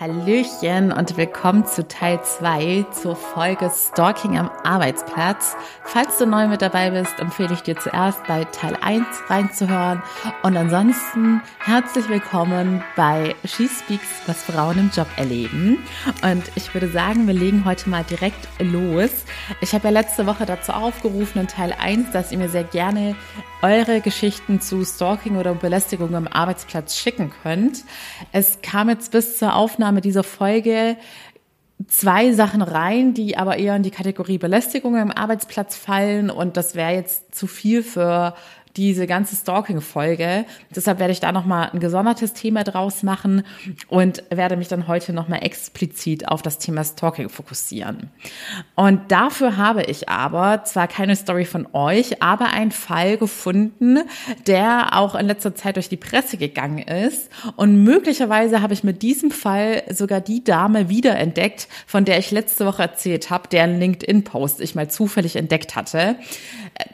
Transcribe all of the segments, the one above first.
Hallöchen und willkommen zu Teil 2 zur Folge Stalking am Arbeitsplatz. Falls du neu mit dabei bist, empfehle ich dir zuerst bei Teil 1 reinzuhören und ansonsten herzlich willkommen bei She Speaks, was Frauen im Job erleben. Und ich würde sagen, wir legen heute mal direkt los. Ich habe ja letzte Woche dazu aufgerufen in Teil 1, dass ihr mir sehr gerne eure Geschichten zu Stalking oder Belästigung am Arbeitsplatz schicken könnt. Es kam jetzt bis zur Aufnahme dieser Folge zwei Sachen rein, die aber eher in die Kategorie Belästigung am Arbeitsplatz fallen und das wäre jetzt zu viel für diese ganze Stalking-Folge. Deshalb werde ich da nochmal ein gesondertes Thema draus machen und werde mich dann heute nochmal explizit auf das Thema Stalking fokussieren. Und dafür habe ich aber zwar keine Story von euch, aber einen Fall gefunden, der auch in letzter Zeit durch die Presse gegangen ist. Und möglicherweise habe ich mit diesem Fall sogar die Dame wiederentdeckt, von der ich letzte Woche erzählt habe, deren LinkedIn-Post ich mal zufällig entdeckt hatte.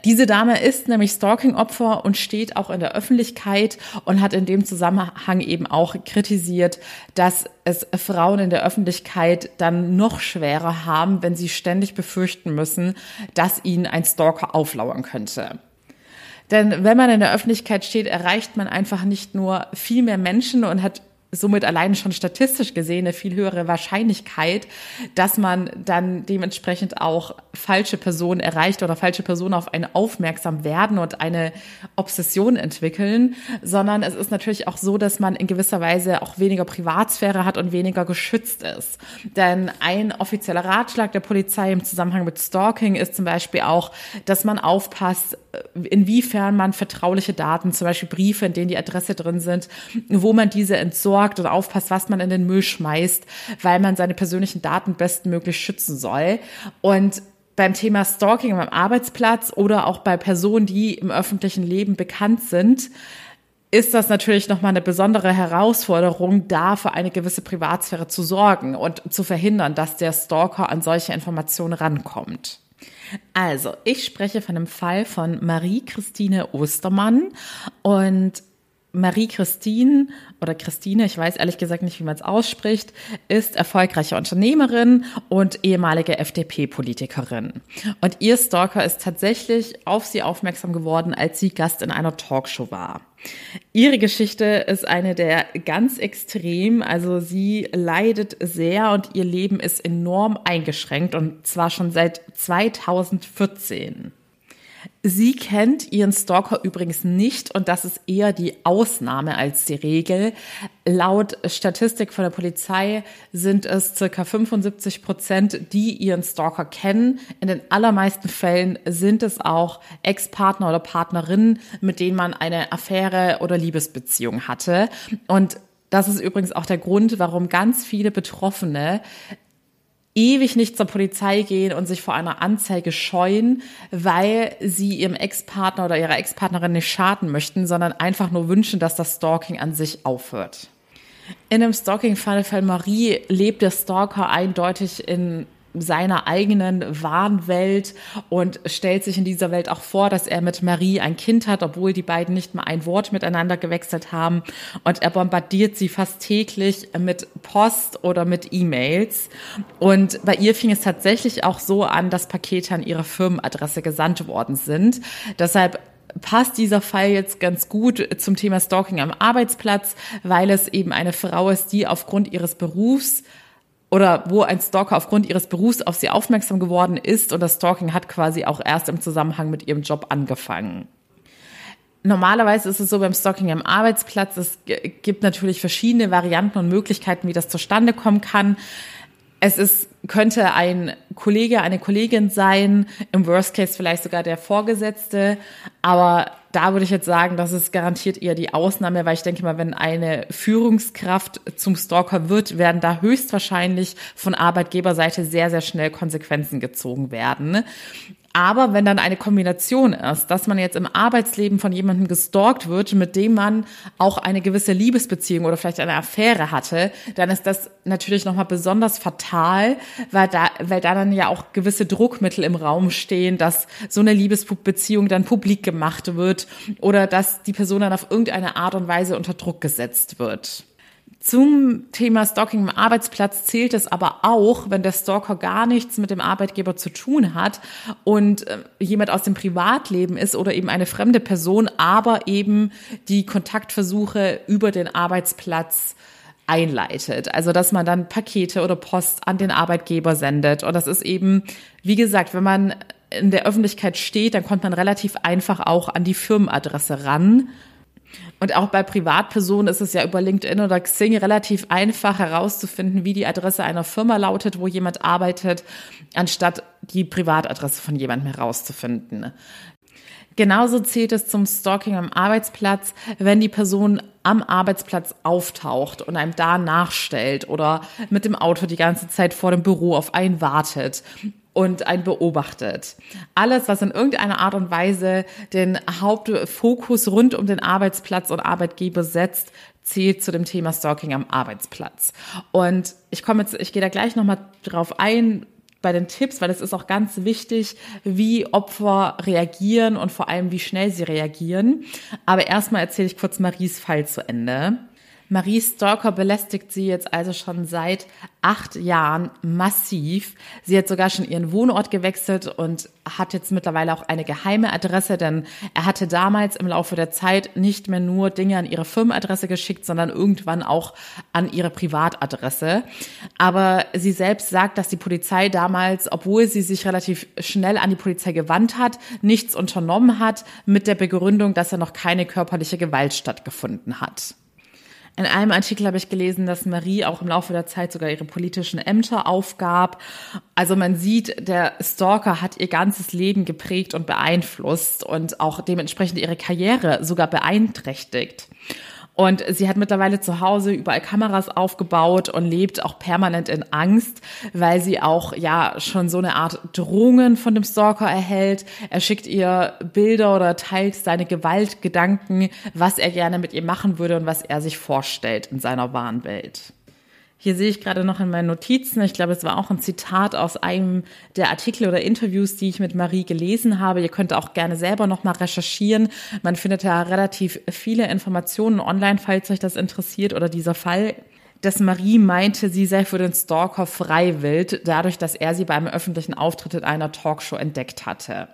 Diese Dame ist nämlich Stalking-Opfer Opfer und steht auch in der Öffentlichkeit und hat in dem Zusammenhang eben auch kritisiert, dass es Frauen in der Öffentlichkeit dann noch schwerer haben, wenn sie ständig befürchten müssen, dass ihnen ein Stalker auflauern könnte. Denn wenn man in der Öffentlichkeit steht, erreicht man einfach nicht nur viel mehr Menschen und hat somit allein schon statistisch gesehen eine viel höhere Wahrscheinlichkeit, dass man dann dementsprechend auch falsche Personen erreicht oder falsche Personen auf einen aufmerksam werden und eine Obsession entwickeln, sondern es ist natürlich auch so, dass man in gewisser Weise auch weniger Privatsphäre hat und weniger geschützt ist. Denn ein offizieller Ratschlag der Polizei im Zusammenhang mit Stalking ist zum Beispiel auch, dass man aufpasst, inwiefern man vertrauliche Daten, zum Beispiel Briefe, in denen die Adresse drin sind, wo man diese entsorgt oder aufpasst, was man in den Müll schmeißt, weil man seine persönlichen Daten bestmöglich schützen soll. Und beim Thema Stalking am Arbeitsplatz oder auch bei Personen, die im öffentlichen Leben bekannt sind, ist das natürlich nochmal eine besondere Herausforderung, da für eine gewisse Privatsphäre zu sorgen und zu verhindern, dass der Stalker an solche Informationen rankommt. Also, ich spreche von einem Fall von Marie-Christine Ostermann und Marie-Christine oder Christine, ich weiß ehrlich gesagt nicht, wie man es ausspricht, ist erfolgreiche Unternehmerin und ehemalige FDP-Politikerin. Und ihr Stalker ist tatsächlich auf sie aufmerksam geworden, als sie Gast in einer Talkshow war. Ihre Geschichte ist eine der ganz extrem. Also sie leidet sehr und ihr Leben ist enorm eingeschränkt und zwar schon seit 2014. Sie kennt ihren Stalker übrigens nicht und das ist eher die Ausnahme als die Regel. Laut Statistik von der Polizei sind es circa 75 Prozent, die ihren Stalker kennen. In den allermeisten Fällen sind es auch Ex-Partner oder Partnerinnen, mit denen man eine Affäre oder Liebesbeziehung hatte. Und das ist übrigens auch der Grund, warum ganz viele Betroffene ewig nicht zur Polizei gehen und sich vor einer Anzeige scheuen, weil sie ihrem Ex-Partner oder ihrer Ex-Partnerin nicht schaden möchten, sondern einfach nur wünschen, dass das Stalking an sich aufhört. In dem Stalking-Fall Marie lebt der Stalker eindeutig in seiner eigenen Wahnwelt und stellt sich in dieser Welt auch vor, dass er mit Marie ein Kind hat, obwohl die beiden nicht mal ein Wort miteinander gewechselt haben. Und er bombardiert sie fast täglich mit Post oder mit E-Mails. Und bei ihr fing es tatsächlich auch so an, dass Pakete an ihre Firmenadresse gesandt worden sind. Deshalb passt dieser Fall jetzt ganz gut zum Thema Stalking am Arbeitsplatz, weil es eben eine Frau ist, die aufgrund ihres Berufs oder wo ein Stalker aufgrund ihres Berufs auf sie aufmerksam geworden ist und das Stalking hat quasi auch erst im Zusammenhang mit ihrem Job angefangen. Normalerweise ist es so beim Stalking am Arbeitsplatz, es gibt natürlich verschiedene Varianten und Möglichkeiten, wie das zustande kommen kann. Es ist, könnte ein Kollege, eine Kollegin sein, im Worst Case vielleicht sogar der Vorgesetzte, aber da würde ich jetzt sagen, das ist garantiert eher die Ausnahme, weil ich denke mal, wenn eine Führungskraft zum Stalker wird, werden da höchstwahrscheinlich von Arbeitgeberseite sehr, sehr schnell Konsequenzen gezogen werden. Aber wenn dann eine Kombination ist, dass man jetzt im Arbeitsleben von jemandem gestalkt wird, mit dem man auch eine gewisse Liebesbeziehung oder vielleicht eine Affäre hatte, dann ist das natürlich nochmal besonders fatal, weil da, weil da dann ja auch gewisse Druckmittel im Raum stehen, dass so eine Liebesbeziehung dann publik gemacht wird oder dass die Person dann auf irgendeine Art und Weise unter Druck gesetzt wird. Zum Thema Stalking am Arbeitsplatz zählt es aber auch, wenn der Stalker gar nichts mit dem Arbeitgeber zu tun hat und äh, jemand aus dem Privatleben ist oder eben eine fremde Person, aber eben die Kontaktversuche über den Arbeitsplatz einleitet. Also, dass man dann Pakete oder Post an den Arbeitgeber sendet. Und das ist eben, wie gesagt, wenn man in der Öffentlichkeit steht, dann kommt man relativ einfach auch an die Firmenadresse ran und auch bei Privatpersonen ist es ja über LinkedIn oder Xing relativ einfach herauszufinden, wie die Adresse einer Firma lautet, wo jemand arbeitet, anstatt die Privatadresse von jemandem herauszufinden. Genauso zählt es zum Stalking am Arbeitsplatz, wenn die Person am Arbeitsplatz auftaucht und einem da nachstellt oder mit dem Auto die ganze Zeit vor dem Büro auf einen wartet und einen beobachtet. Alles, was in irgendeiner Art und Weise den Hauptfokus rund um den Arbeitsplatz und Arbeitgeber setzt, zählt zu dem Thema Stalking am Arbeitsplatz. Und ich komme jetzt, ich gehe da gleich nochmal drauf ein, bei den Tipps, weil es ist auch ganz wichtig, wie Opfer reagieren und vor allem, wie schnell sie reagieren. Aber erstmal erzähle ich kurz Maries Fall zu Ende. Marie Stalker belästigt sie jetzt also schon seit acht Jahren massiv. Sie hat sogar schon ihren Wohnort gewechselt und hat jetzt mittlerweile auch eine geheime Adresse, denn er hatte damals im Laufe der Zeit nicht mehr nur Dinge an ihre Firmenadresse geschickt, sondern irgendwann auch an ihre Privatadresse. Aber sie selbst sagt, dass die Polizei damals, obwohl sie sich relativ schnell an die Polizei gewandt hat, nichts unternommen hat mit der Begründung, dass er noch keine körperliche Gewalt stattgefunden hat. In einem Artikel habe ich gelesen, dass Marie auch im Laufe der Zeit sogar ihre politischen Ämter aufgab. Also man sieht, der Stalker hat ihr ganzes Leben geprägt und beeinflusst und auch dementsprechend ihre Karriere sogar beeinträchtigt. Und sie hat mittlerweile zu Hause überall Kameras aufgebaut und lebt auch permanent in Angst, weil sie auch ja schon so eine Art Drohungen von dem Stalker erhält. Er schickt ihr Bilder oder teilt seine Gewaltgedanken, was er gerne mit ihr machen würde und was er sich vorstellt in seiner wahren Welt. Hier sehe ich gerade noch in meinen Notizen, ich glaube, es war auch ein Zitat aus einem der Artikel oder Interviews, die ich mit Marie gelesen habe. Ihr könnt auch gerne selber nochmal recherchieren. Man findet ja relativ viele Informationen online, falls euch das interessiert oder dieser Fall dass Marie meinte, sie sei für den Stalker freiwillig, dadurch, dass er sie beim öffentlichen Auftritt in einer Talkshow entdeckt hatte.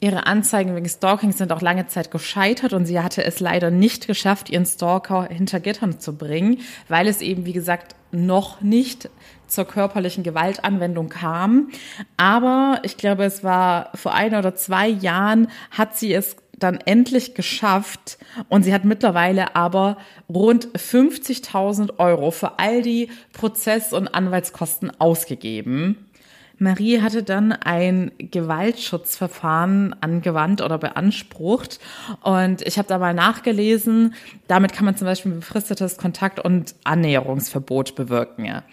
Ihre Anzeigen wegen Stalking sind auch lange Zeit gescheitert und sie hatte es leider nicht geschafft, ihren Stalker hinter Gittern zu bringen, weil es eben, wie gesagt, noch nicht zur körperlichen Gewaltanwendung kam. Aber ich glaube, es war vor ein oder zwei Jahren hat sie es dann endlich geschafft und sie hat mittlerweile aber rund 50.000 Euro für all die Prozess- und Anwaltskosten ausgegeben. Marie hatte dann ein Gewaltschutzverfahren angewandt oder beansprucht. Und ich habe da mal nachgelesen, damit kann man zum Beispiel ein befristetes Kontakt- und Annäherungsverbot bewirken. Ja.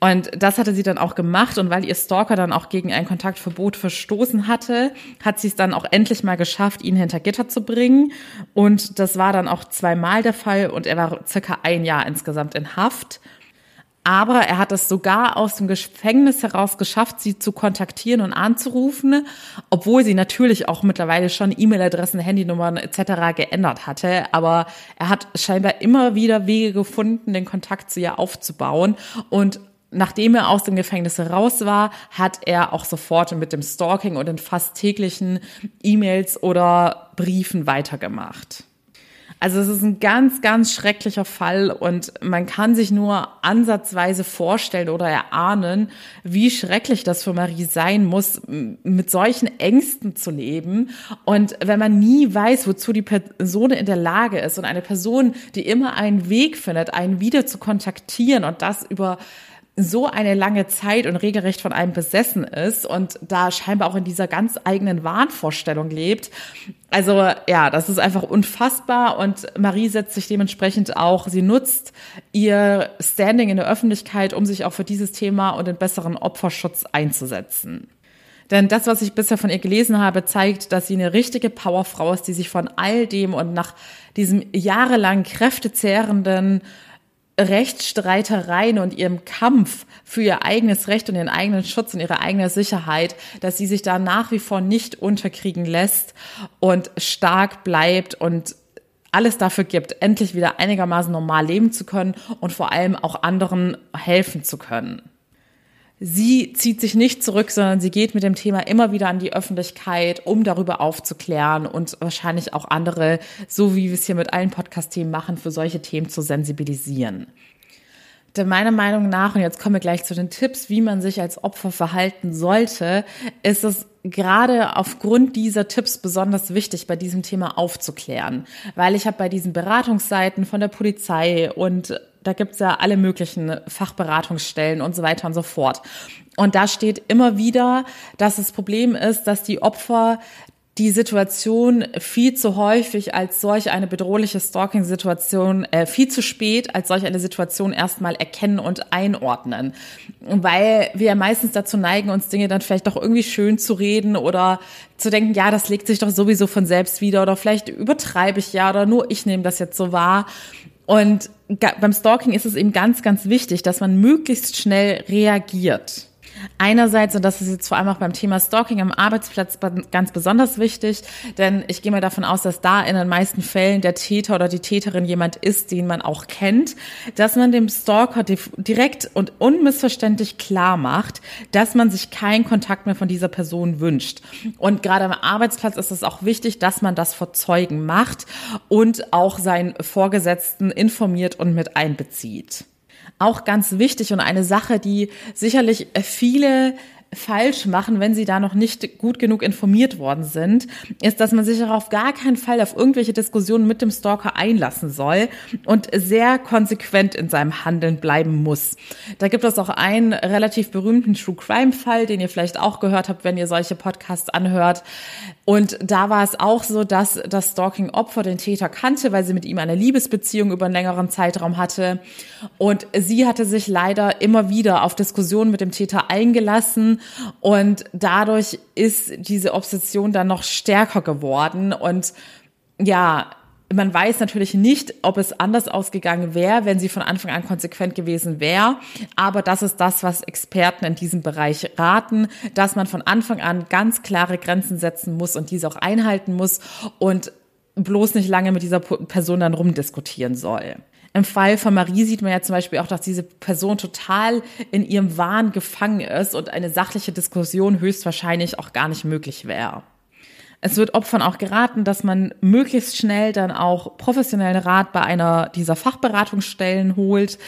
Und das hatte sie dann auch gemacht. Und weil ihr Stalker dann auch gegen ein Kontaktverbot verstoßen hatte, hat sie es dann auch endlich mal geschafft, ihn hinter Gitter zu bringen. Und das war dann auch zweimal der Fall. Und er war circa ein Jahr insgesamt in Haft. Aber er hat es sogar aus dem Gefängnis heraus geschafft, sie zu kontaktieren und anzurufen, obwohl sie natürlich auch mittlerweile schon E-Mail-Adressen, Handynummern etc. geändert hatte. Aber er hat scheinbar immer wieder Wege gefunden, den Kontakt zu ihr aufzubauen. Und nachdem er aus dem Gefängnis raus war, hat er auch sofort mit dem Stalking und den fast täglichen E-Mails oder Briefen weitergemacht. Also es ist ein ganz, ganz schrecklicher Fall und man kann sich nur ansatzweise vorstellen oder erahnen, wie schrecklich das für Marie sein muss, mit solchen Ängsten zu leben. Und wenn man nie weiß, wozu die Person in der Lage ist und eine Person, die immer einen Weg findet, einen wieder zu kontaktieren und das über so eine lange Zeit und regelrecht von einem besessen ist und da scheinbar auch in dieser ganz eigenen Wahnvorstellung lebt. Also ja, das ist einfach unfassbar und Marie setzt sich dementsprechend auch, sie nutzt ihr Standing in der Öffentlichkeit, um sich auch für dieses Thema und den besseren Opferschutz einzusetzen. Denn das, was ich bisher von ihr gelesen habe, zeigt, dass sie eine richtige Powerfrau ist, die sich von all dem und nach diesem jahrelang kräftezehrenden Rechtsstreitereien und ihrem Kampf für ihr eigenes Recht und ihren eigenen Schutz und ihre eigene Sicherheit, dass sie sich da nach wie vor nicht unterkriegen lässt und stark bleibt und alles dafür gibt, endlich wieder einigermaßen normal leben zu können und vor allem auch anderen helfen zu können. Sie zieht sich nicht zurück, sondern sie geht mit dem Thema immer wieder an die Öffentlichkeit, um darüber aufzuklären und wahrscheinlich auch andere, so wie wir es hier mit allen Podcast-Themen machen, für solche Themen zu sensibilisieren. Denn meiner Meinung nach, und jetzt kommen wir gleich zu den Tipps, wie man sich als Opfer verhalten sollte, ist es gerade aufgrund dieser Tipps besonders wichtig, bei diesem Thema aufzuklären. Weil ich habe bei diesen Beratungsseiten von der Polizei und da gibt's ja alle möglichen Fachberatungsstellen und so weiter und so fort. Und da steht immer wieder, dass das Problem ist, dass die Opfer die Situation viel zu häufig als solch eine bedrohliche Stalking-Situation, äh, viel zu spät als solch eine Situation erstmal erkennen und einordnen. Weil wir meistens dazu neigen, uns Dinge dann vielleicht doch irgendwie schön zu reden oder zu denken, ja, das legt sich doch sowieso von selbst wieder oder vielleicht übertreibe ich ja oder nur ich nehme das jetzt so wahr. Und beim Stalking ist es eben ganz, ganz wichtig, dass man möglichst schnell reagiert. Einerseits, und das ist jetzt vor allem auch beim Thema Stalking am Arbeitsplatz ganz besonders wichtig, denn ich gehe mal davon aus, dass da in den meisten Fällen der Täter oder die Täterin jemand ist, den man auch kennt, dass man dem Stalker direkt und unmissverständlich klar macht, dass man sich keinen Kontakt mehr von dieser Person wünscht. Und gerade am Arbeitsplatz ist es auch wichtig, dass man das vor Zeugen macht und auch seinen Vorgesetzten informiert und mit einbezieht auch ganz wichtig und eine Sache, die sicherlich viele falsch machen, wenn sie da noch nicht gut genug informiert worden sind, ist, dass man sich auf gar keinen Fall auf irgendwelche Diskussionen mit dem Stalker einlassen soll und sehr konsequent in seinem Handeln bleiben muss. Da gibt es auch einen relativ berühmten True Crime Fall, den ihr vielleicht auch gehört habt, wenn ihr solche Podcasts anhört. Und da war es auch so, dass das Stalking-Opfer den Täter kannte, weil sie mit ihm eine Liebesbeziehung über einen längeren Zeitraum hatte. Und sie hatte sich leider immer wieder auf Diskussionen mit dem Täter eingelassen und dadurch ist diese Obsession dann noch stärker geworden und ja, man weiß natürlich nicht, ob es anders ausgegangen wäre, wenn sie von Anfang an konsequent gewesen wäre. Aber das ist das, was Experten in diesem Bereich raten, dass man von Anfang an ganz klare Grenzen setzen muss und diese auch einhalten muss und bloß nicht lange mit dieser Person dann rumdiskutieren soll. Im Fall von Marie sieht man ja zum Beispiel auch, dass diese Person total in ihrem Wahn gefangen ist und eine sachliche Diskussion höchstwahrscheinlich auch gar nicht möglich wäre. Es wird Opfern auch geraten, dass man möglichst schnell dann auch professionellen Rat bei einer dieser Fachberatungsstellen holt.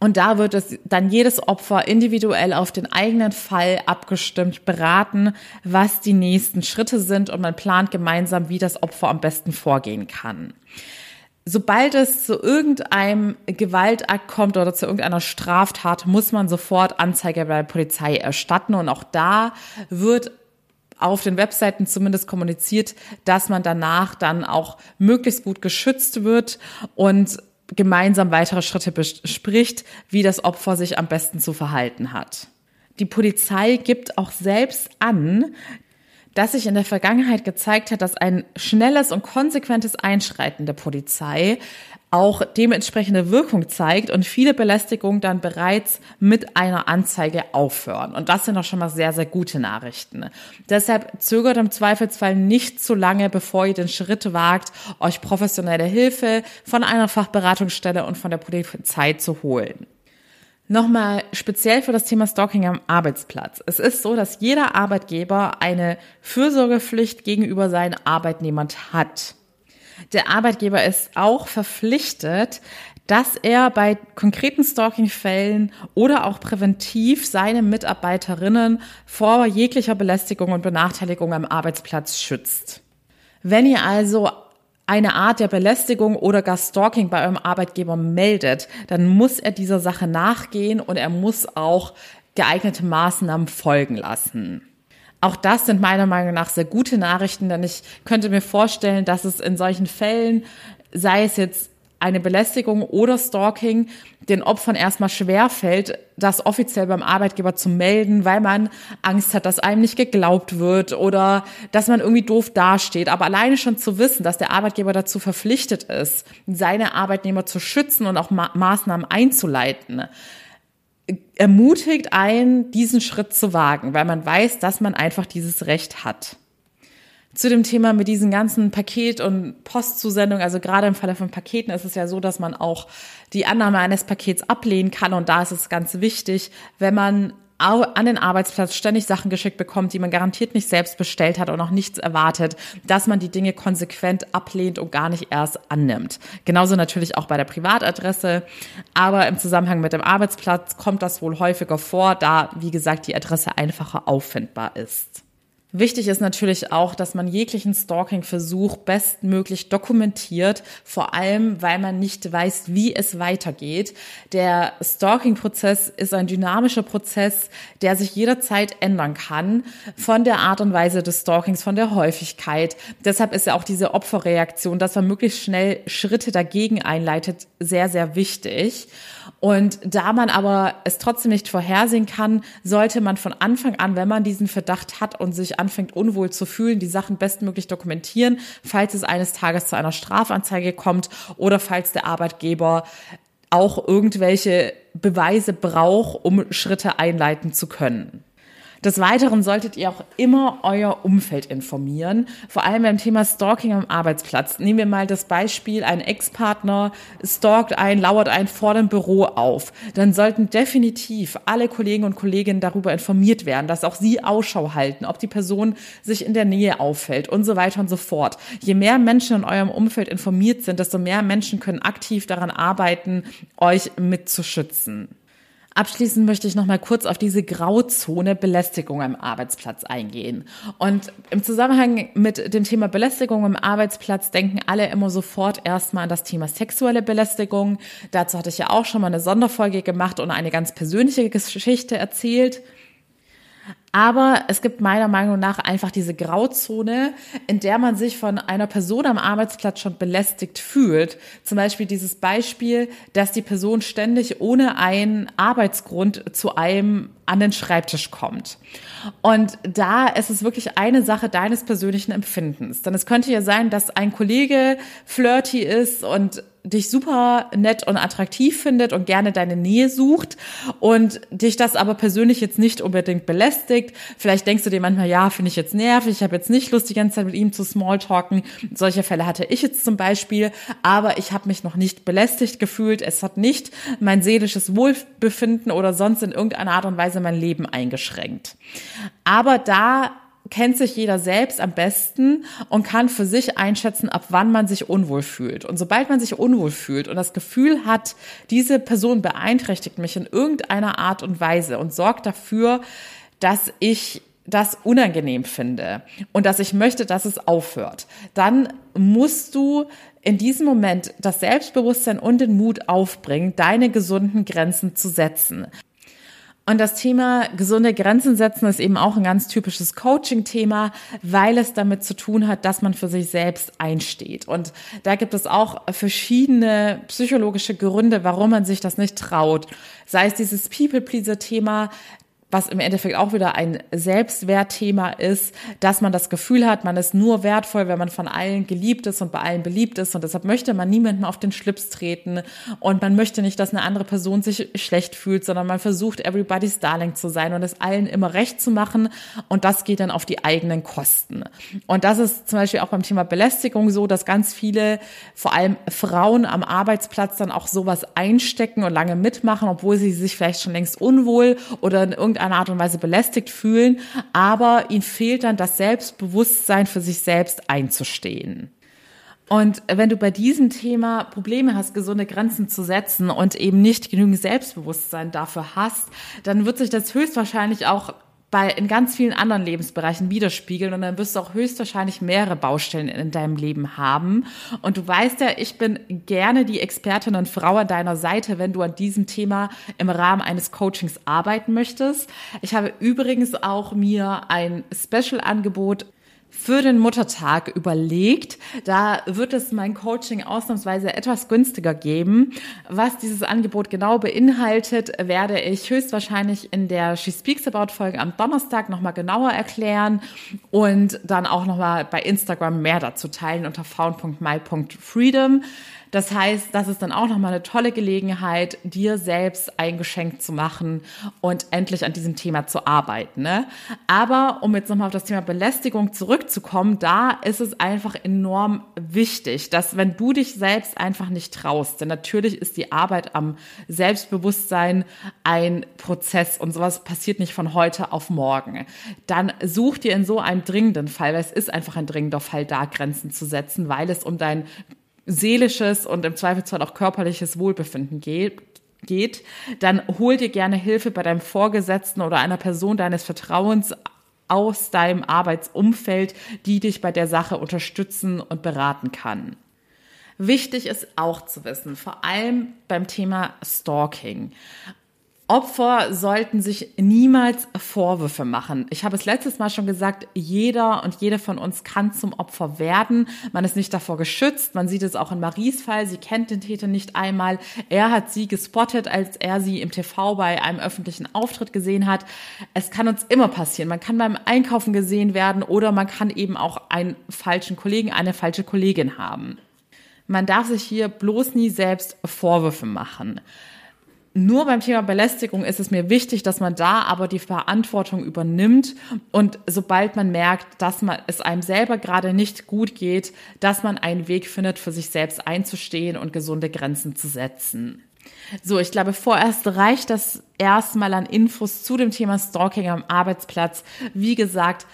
Und da wird es dann jedes Opfer individuell auf den eigenen Fall abgestimmt beraten, was die nächsten Schritte sind und man plant gemeinsam, wie das Opfer am besten vorgehen kann. Sobald es zu irgendeinem Gewaltakt kommt oder zu irgendeiner Straftat, muss man sofort Anzeige bei der Polizei erstatten. Und auch da wird auf den Webseiten zumindest kommuniziert, dass man danach dann auch möglichst gut geschützt wird und gemeinsam weitere Schritte bespricht, wie das Opfer sich am besten zu verhalten hat. Die Polizei gibt auch selbst an, dass sich in der Vergangenheit gezeigt hat, dass ein schnelles und konsequentes Einschreiten der Polizei auch dementsprechende Wirkung zeigt und viele Belästigungen dann bereits mit einer Anzeige aufhören. Und das sind auch schon mal sehr, sehr gute Nachrichten. Deshalb zögert im Zweifelsfall nicht zu lange, bevor ihr den Schritt wagt, euch professionelle Hilfe von einer Fachberatungsstelle und von der Polizei zu holen. Nochmal speziell für das Thema Stalking am Arbeitsplatz. Es ist so, dass jeder Arbeitgeber eine Fürsorgepflicht gegenüber seinen Arbeitnehmern hat. Der Arbeitgeber ist auch verpflichtet, dass er bei konkreten Stalking-Fällen oder auch präventiv seine Mitarbeiterinnen vor jeglicher Belästigung und Benachteiligung am Arbeitsplatz schützt. Wenn ihr also eine Art der Belästigung oder gar Stalking bei eurem Arbeitgeber meldet, dann muss er dieser Sache nachgehen und er muss auch geeignete Maßnahmen folgen lassen. Auch das sind meiner Meinung nach sehr gute Nachrichten, denn ich könnte mir vorstellen, dass es in solchen Fällen, sei es jetzt eine Belästigung oder Stalking den Opfern erstmal schwer fällt, das offiziell beim Arbeitgeber zu melden, weil man Angst hat, dass einem nicht geglaubt wird oder dass man irgendwie doof dasteht. Aber alleine schon zu wissen, dass der Arbeitgeber dazu verpflichtet ist, seine Arbeitnehmer zu schützen und auch Ma Maßnahmen einzuleiten, ermutigt einen, diesen Schritt zu wagen, weil man weiß, dass man einfach dieses Recht hat. Zu dem Thema mit diesen ganzen Paket- und Postzusendungen. Also gerade im Falle von Paketen ist es ja so, dass man auch die Annahme eines Pakets ablehnen kann. Und da ist es ganz wichtig, wenn man an den Arbeitsplatz ständig Sachen geschickt bekommt, die man garantiert nicht selbst bestellt hat und auch nichts erwartet, dass man die Dinge konsequent ablehnt und gar nicht erst annimmt. Genauso natürlich auch bei der Privatadresse, aber im Zusammenhang mit dem Arbeitsplatz kommt das wohl häufiger vor, da, wie gesagt, die Adresse einfacher auffindbar ist. Wichtig ist natürlich auch, dass man jeglichen Stalking-Versuch bestmöglich dokumentiert, vor allem weil man nicht weiß, wie es weitergeht. Der Stalking-Prozess ist ein dynamischer Prozess, der sich jederzeit ändern kann, von der Art und Weise des Stalkings, von der Häufigkeit. Deshalb ist ja auch diese Opferreaktion, dass man möglichst schnell Schritte dagegen einleitet, sehr, sehr wichtig. Und da man aber es trotzdem nicht vorhersehen kann, sollte man von Anfang an, wenn man diesen Verdacht hat und sich anfängt unwohl zu fühlen, die Sachen bestmöglich dokumentieren, falls es eines Tages zu einer Strafanzeige kommt oder falls der Arbeitgeber auch irgendwelche Beweise braucht, um Schritte einleiten zu können. Des Weiteren solltet ihr auch immer euer Umfeld informieren, vor allem beim Thema Stalking am Arbeitsplatz. Nehmen wir mal das Beispiel, ein Ex-Partner stalkt ein, lauert ein vor dem Büro auf. Dann sollten definitiv alle Kollegen und Kolleginnen darüber informiert werden, dass auch sie Ausschau halten, ob die Person sich in der Nähe auffällt und so weiter und so fort. Je mehr Menschen in eurem Umfeld informiert sind, desto mehr Menschen können aktiv daran arbeiten, euch mitzuschützen. Abschließend möchte ich noch mal kurz auf diese Grauzone Belästigung am Arbeitsplatz eingehen. Und im Zusammenhang mit dem Thema Belästigung am Arbeitsplatz denken alle immer sofort erstmal an das Thema sexuelle Belästigung. Dazu hatte ich ja auch schon mal eine Sonderfolge gemacht und eine ganz persönliche Geschichte erzählt. Aber es gibt meiner Meinung nach einfach diese Grauzone, in der man sich von einer Person am Arbeitsplatz schon belästigt fühlt. Zum Beispiel dieses Beispiel, dass die Person ständig ohne einen Arbeitsgrund zu einem an den Schreibtisch kommt. Und da ist es wirklich eine Sache deines persönlichen Empfindens. Denn es könnte ja sein, dass ein Kollege flirty ist und dich super nett und attraktiv findet und gerne deine Nähe sucht und dich das aber persönlich jetzt nicht unbedingt belästigt. Vielleicht denkst du dir manchmal, ja, finde ich jetzt nervig, ich habe jetzt nicht Lust, die ganze Zeit mit ihm zu smalltalken. Solche Fälle hatte ich jetzt zum Beispiel, aber ich habe mich noch nicht belästigt gefühlt. Es hat nicht mein seelisches Wohlbefinden oder sonst in irgendeiner Art und Weise mein Leben eingeschränkt. Aber da kennt sich jeder selbst am besten und kann für sich einschätzen, ab wann man sich unwohl fühlt. Und sobald man sich unwohl fühlt und das Gefühl hat, diese Person beeinträchtigt mich in irgendeiner Art und Weise und sorgt dafür, dass ich das unangenehm finde und dass ich möchte, dass es aufhört, dann musst du in diesem Moment das Selbstbewusstsein und den Mut aufbringen, deine gesunden Grenzen zu setzen. Und das Thema gesunde Grenzen setzen ist eben auch ein ganz typisches Coaching-Thema, weil es damit zu tun hat, dass man für sich selbst einsteht. Und da gibt es auch verschiedene psychologische Gründe, warum man sich das nicht traut. Sei es dieses People-Pleaser-Thema, was im Endeffekt auch wieder ein Selbstwertthema ist, dass man das Gefühl hat, man ist nur wertvoll, wenn man von allen geliebt ist und bei allen beliebt ist. Und deshalb möchte man niemandem auf den Schlips treten. Und man möchte nicht, dass eine andere Person sich schlecht fühlt, sondern man versucht, everybody's darling zu sein und es allen immer recht zu machen. Und das geht dann auf die eigenen Kosten. Und das ist zum Beispiel auch beim Thema Belästigung so, dass ganz viele, vor allem Frauen am Arbeitsplatz dann auch sowas einstecken und lange mitmachen, obwohl sie sich vielleicht schon längst unwohl oder in irgendeiner irgendeiner Art und Weise belästigt fühlen, aber ihnen fehlt dann das Selbstbewusstsein für sich selbst einzustehen. Und wenn du bei diesem Thema Probleme hast, gesunde Grenzen zu setzen und eben nicht genügend Selbstbewusstsein dafür hast, dann wird sich das höchstwahrscheinlich auch bei, in ganz vielen anderen Lebensbereichen widerspiegeln und dann wirst du auch höchstwahrscheinlich mehrere Baustellen in deinem Leben haben. Und du weißt ja, ich bin gerne die Expertin und Frau an deiner Seite, wenn du an diesem Thema im Rahmen eines Coachings arbeiten möchtest. Ich habe übrigens auch mir ein Special-Angebot für den Muttertag überlegt. Da wird es mein Coaching ausnahmsweise etwas günstiger geben. Was dieses Angebot genau beinhaltet, werde ich höchstwahrscheinlich in der She Speaks About Folge am Donnerstag nochmal genauer erklären und dann auch nochmal bei Instagram mehr dazu teilen unter faun.my.freedom. Das heißt, das ist dann auch nochmal eine tolle Gelegenheit, dir selbst ein Geschenk zu machen und endlich an diesem Thema zu arbeiten. Ne? Aber um jetzt nochmal auf das Thema Belästigung zurückzukommen, da ist es einfach enorm wichtig, dass wenn du dich selbst einfach nicht traust, denn natürlich ist die Arbeit am Selbstbewusstsein ein Prozess und sowas passiert nicht von heute auf morgen, dann such dir in so einem dringenden Fall, weil es ist einfach ein dringender Fall, da Grenzen zu setzen, weil es um dein seelisches und im Zweifelsfall auch körperliches Wohlbefinden geht, geht, dann hol dir gerne Hilfe bei deinem Vorgesetzten oder einer Person deines Vertrauens aus deinem Arbeitsumfeld, die dich bei der Sache unterstützen und beraten kann. Wichtig ist auch zu wissen, vor allem beim Thema Stalking. Opfer sollten sich niemals Vorwürfe machen. Ich habe es letztes Mal schon gesagt, jeder und jede von uns kann zum Opfer werden. Man ist nicht davor geschützt. Man sieht es auch in Maries Fall. Sie kennt den Täter nicht einmal. Er hat sie gespottet, als er sie im TV bei einem öffentlichen Auftritt gesehen hat. Es kann uns immer passieren. Man kann beim Einkaufen gesehen werden oder man kann eben auch einen falschen Kollegen, eine falsche Kollegin haben. Man darf sich hier bloß nie selbst Vorwürfe machen nur beim Thema Belästigung ist es mir wichtig, dass man da aber die Verantwortung übernimmt und sobald man merkt, dass man es einem selber gerade nicht gut geht, dass man einen Weg findet, für sich selbst einzustehen und gesunde Grenzen zu setzen. So, ich glaube, vorerst reicht das erstmal an Infos zu dem Thema Stalking am Arbeitsplatz. Wie gesagt,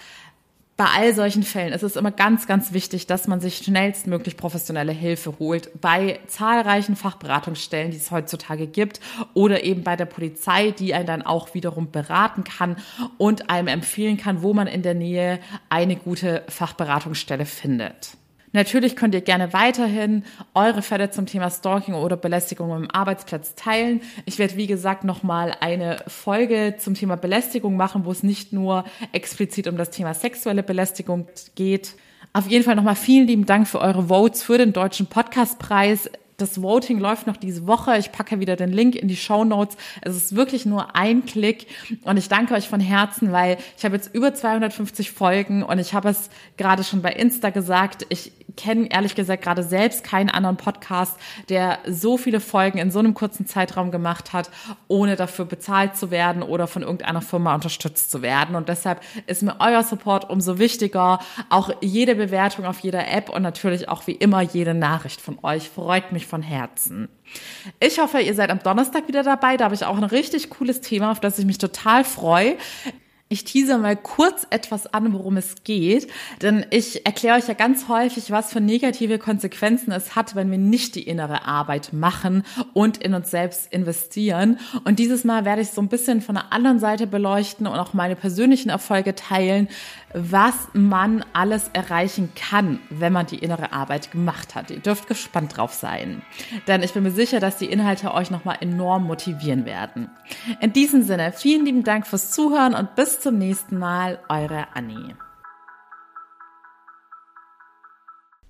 bei all solchen Fällen ist es immer ganz, ganz wichtig, dass man sich schnellstmöglich professionelle Hilfe holt. Bei zahlreichen Fachberatungsstellen, die es heutzutage gibt, oder eben bei der Polizei, die einen dann auch wiederum beraten kann und einem empfehlen kann, wo man in der Nähe eine gute Fachberatungsstelle findet. Natürlich könnt ihr gerne weiterhin eure Fälle zum Thema Stalking oder Belästigung am Arbeitsplatz teilen. Ich werde, wie gesagt, nochmal eine Folge zum Thema Belästigung machen, wo es nicht nur explizit um das Thema sexuelle Belästigung geht. Auf jeden Fall nochmal vielen lieben Dank für eure Votes für den Deutschen Podcastpreis. Das Voting läuft noch diese Woche. Ich packe wieder den Link in die Show Notes. Es ist wirklich nur ein Klick und ich danke euch von Herzen, weil ich habe jetzt über 250 Folgen und ich habe es gerade schon bei Insta gesagt. Ich kenne ehrlich gesagt gerade selbst keinen anderen Podcast, der so viele Folgen in so einem kurzen Zeitraum gemacht hat, ohne dafür bezahlt zu werden oder von irgendeiner Firma unterstützt zu werden. Und deshalb ist mir euer Support umso wichtiger. Auch jede Bewertung auf jeder App und natürlich auch wie immer jede Nachricht von euch freut mich von Herzen. Ich hoffe, ihr seid am Donnerstag wieder dabei. Da habe ich auch ein richtig cooles Thema, auf das ich mich total freue. Ich tease mal kurz etwas an, worum es geht, denn ich erkläre euch ja ganz häufig, was für negative Konsequenzen es hat, wenn wir nicht die innere Arbeit machen und in uns selbst investieren. Und dieses Mal werde ich so ein bisschen von der anderen Seite beleuchten und auch meine persönlichen Erfolge teilen, was man alles erreichen kann, wenn man die innere Arbeit gemacht hat. Ihr dürft gespannt drauf sein, denn ich bin mir sicher, dass die Inhalte euch nochmal enorm motivieren werden. In diesem Sinne, vielen lieben Dank fürs Zuhören und zum nächsten Mal, eure Annie.